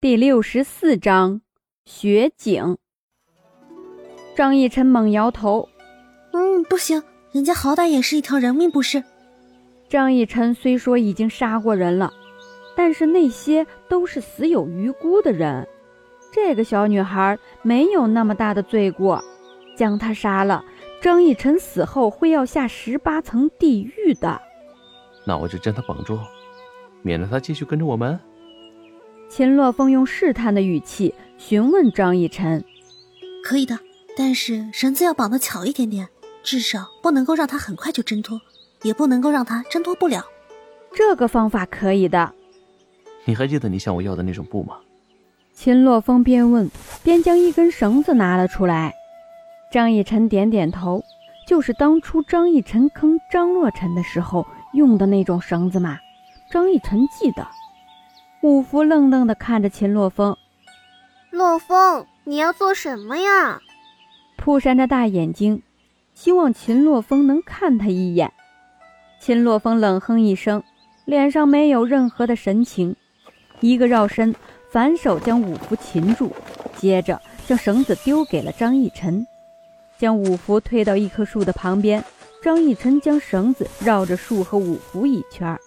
第六十四章雪景。张逸晨猛摇头：“嗯，不行，人家好歹也是一条人命，不是？”张逸晨虽说已经杀过人了，但是那些都是死有余辜的人。这个小女孩没有那么大的罪过，将她杀了，张逸晨死后会要下十八层地狱的。那我就将她绑住，免得她继续跟着我们。秦洛风用试探的语气询问张逸晨：“可以的，但是绳子要绑得巧一点点，至少不能够让他很快就挣脱，也不能够让他挣脱不了。这个方法可以的。你还记得你向我要的那种布吗？”秦洛风边问边将一根绳子拿了出来。张逸晨点点头：“就是当初张逸晨坑张洛尘的时候用的那种绳子嘛。”张逸晨记得。五福愣愣地看着秦洛风，洛风，你要做什么呀？扑扇着大眼睛，希望秦洛风能看他一眼。秦洛风冷哼一声，脸上没有任何的神情，一个绕身，反手将五福擒住，接着将绳子丢给了张逸晨，将五福推到一棵树的旁边。张逸晨将绳子绕着树和五福一圈。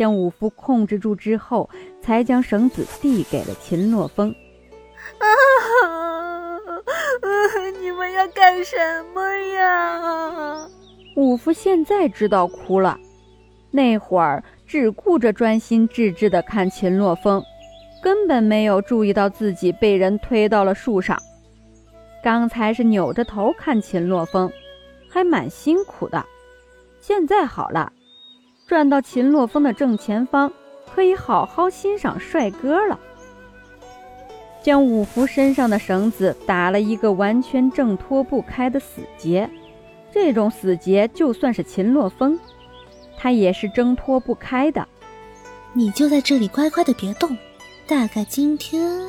将武夫控制住之后，才将绳子递给了秦洛风。啊！你们要干什么呀？武夫现在知道哭了，那会儿只顾着专心致志地看秦洛风，根本没有注意到自己被人推到了树上。刚才是扭着头看秦洛风，还蛮辛苦的。现在好了。转到秦洛风的正前方，可以好好欣赏帅哥了。将五福身上的绳子打了一个完全挣脱不开的死结，这种死结就算是秦洛风，他也是挣脱不开的。你就在这里乖乖的别动，大概今天……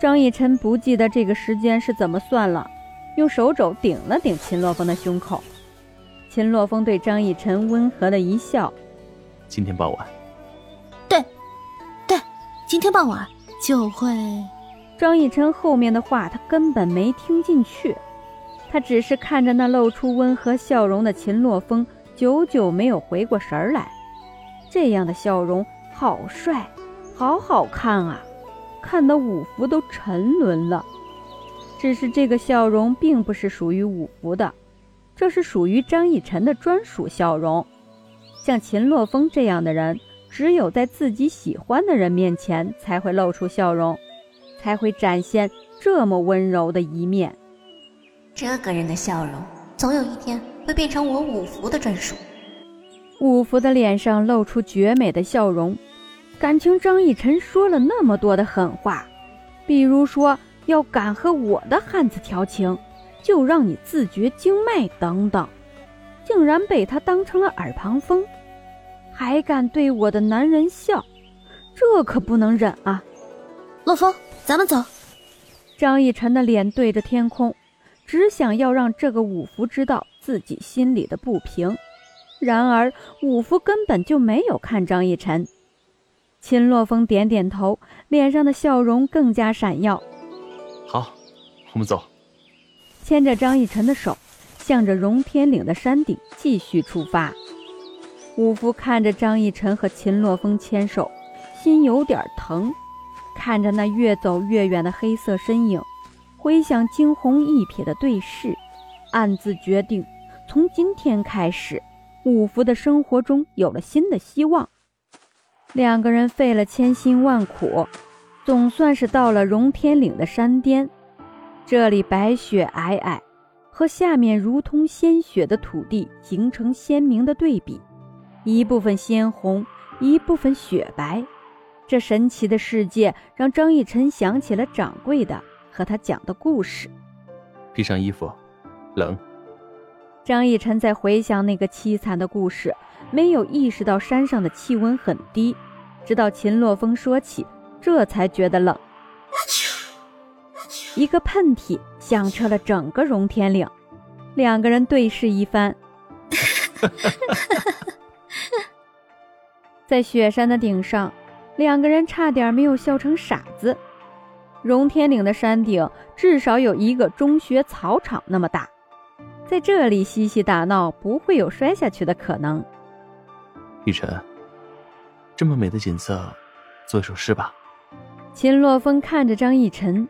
张逸晨不记得这个时间是怎么算了，用手肘顶了顶秦洛风的胸口。秦洛风对张逸晨温和的一笑：“今天傍晚，对，对，今天傍晚就会。”张逸晨后面的话他根本没听进去，他只是看着那露出温和笑容的秦洛风，久久没有回过神来。这样的笑容好帅，好好看啊，看得五福都沉沦了。只是这个笑容并不是属于五福的。这是属于张逸晨的专属笑容，像秦洛风这样的人，只有在自己喜欢的人面前才会露出笑容，才会展现这么温柔的一面。这个人的笑容，总有一天会变成我五福的专属。五福的脸上露出绝美的笑容，感情张逸晨说了那么多的狠话，比如说要敢和我的汉子调情。就让你自绝经脉等等，竟然被他当成了耳旁风，还敢对我的男人笑，这可不能忍啊！洛风，咱们走。张逸晨的脸对着天空，只想要让这个五福知道自己心里的不平。然而五福根本就没有看张逸晨。秦洛风点点头，脸上的笑容更加闪耀。好，我们走。牵着张逸晨的手，向着荣天岭的山顶继续出发。五福看着张逸晨和秦洛风牵手，心有点疼。看着那越走越远的黑色身影，回想惊鸿一瞥的对视，暗自决定：从今天开始，五福的生活中有了新的希望。两个人费了千辛万苦，总算是到了荣天岭的山巅。这里白雪皑皑，和下面如同鲜血的土地形成鲜明的对比，一部分鲜红，一部分雪白。这神奇的世界让张逸晨想起了掌柜的和他讲的故事。披上衣服，冷。张逸晨在回想那个凄惨的故事，没有意识到山上的气温很低，直到秦洛风说起，这才觉得冷。一个喷嚏响彻了整个荣天岭，两个人对视一番，在雪山的顶上，两个人差点没有笑成傻子。荣天岭的山顶至少有一个中学草场那么大，在这里嬉戏打闹不会有摔下去的可能。逸晨，这么美的景色，做一首诗吧。秦洛风看着张逸晨，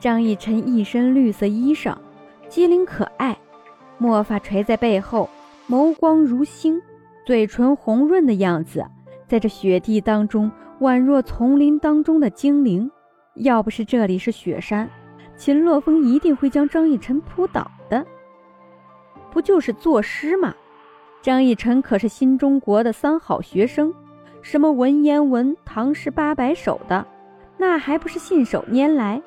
张逸晨一身绿色衣裳，机灵可爱，墨发垂在背后，眸光如星，嘴唇红润的样子，在这雪地当中宛若丛林当中的精灵。要不是这里是雪山，秦洛风一定会将张逸晨扑倒的。不就是作诗吗？张逸晨可是新中国的三好学生，什么文言文、唐诗八百首的，那还不是信手拈来？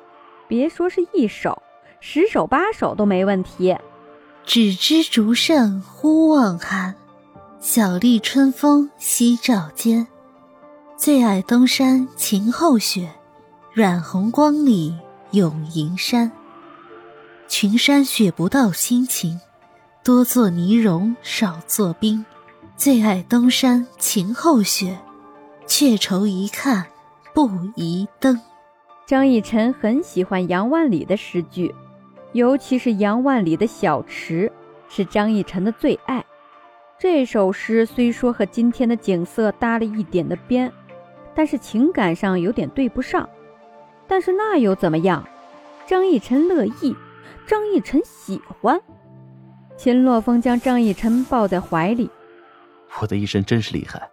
别说是一首，十首八首都没问题。只知竹扇忽忘寒，小立春风夕照间。最爱东山晴后雪。染红光里永银山，群山雪不到心情，多做泥融少做冰。最爱东山晴后雪，却愁一看不宜登。张逸晨很喜欢杨万里的诗句，尤其是杨万里的小池，是张逸晨的最爱。这首诗虽说和今天的景色搭了一点的边，但是情感上有点对不上。但是那又怎么样？张逸晨乐意，张逸晨喜欢。秦洛风将张逸晨抱在怀里。我的一生真是厉害，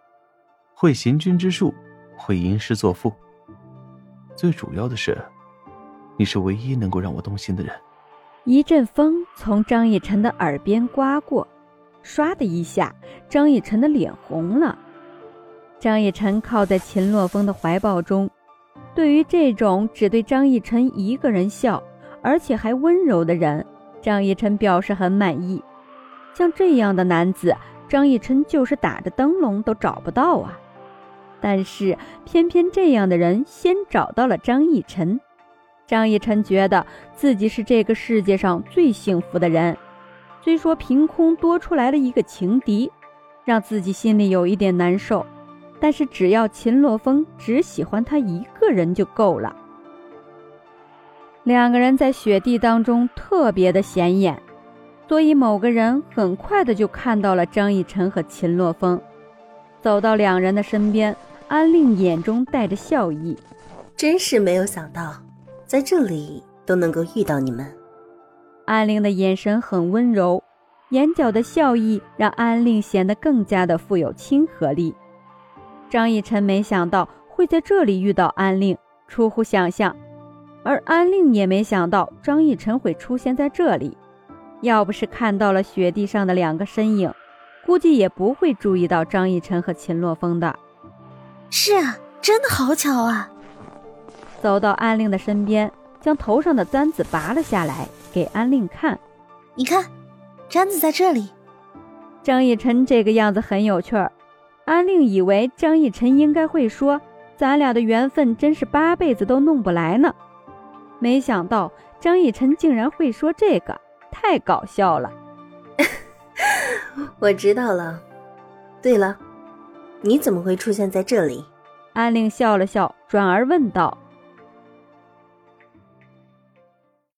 会行军之术，会吟诗作赋。最主要的是，你是唯一能够让我动心的人。一阵风从张逸晨的耳边刮过，唰的一下，张逸晨的脸红了。张逸晨靠在秦洛风的怀抱中。对于这种只对张逸晨一个人笑，而且还温柔的人，张逸晨表示很满意。像这样的男子，张逸晨就是打着灯笼都找不到啊。但是偏偏这样的人先找到了张逸晨，张逸晨觉得自己是这个世界上最幸福的人。虽说凭空多出来了一个情敌，让自己心里有一点难受。但是只要秦洛风只喜欢他一个人就够了。两个人在雪地当中特别的显眼，所以某个人很快的就看到了张逸晨和秦洛风，走到两人的身边。安令眼中带着笑意，真是没有想到，在这里都能够遇到你们。安令的眼神很温柔，眼角的笑意让安令显得更加的富有亲和力。张逸晨没想到会在这里遇到安令，出乎想象，而安令也没想到张逸晨会出现在这里。要不是看到了雪地上的两个身影，估计也不会注意到张逸晨和秦洛风的。是啊，真的好巧啊！走到安令的身边，将头上的簪子拔了下来，给安令看。你看，簪子在这里。张逸晨这个样子很有趣儿。安令以为张逸晨应该会说：“咱俩的缘分真是八辈子都弄不来呢。”没想到张逸晨竟然会说这个，太搞笑了。我知道了。对了，你怎么会出现在这里？安令笑了笑，转而问道。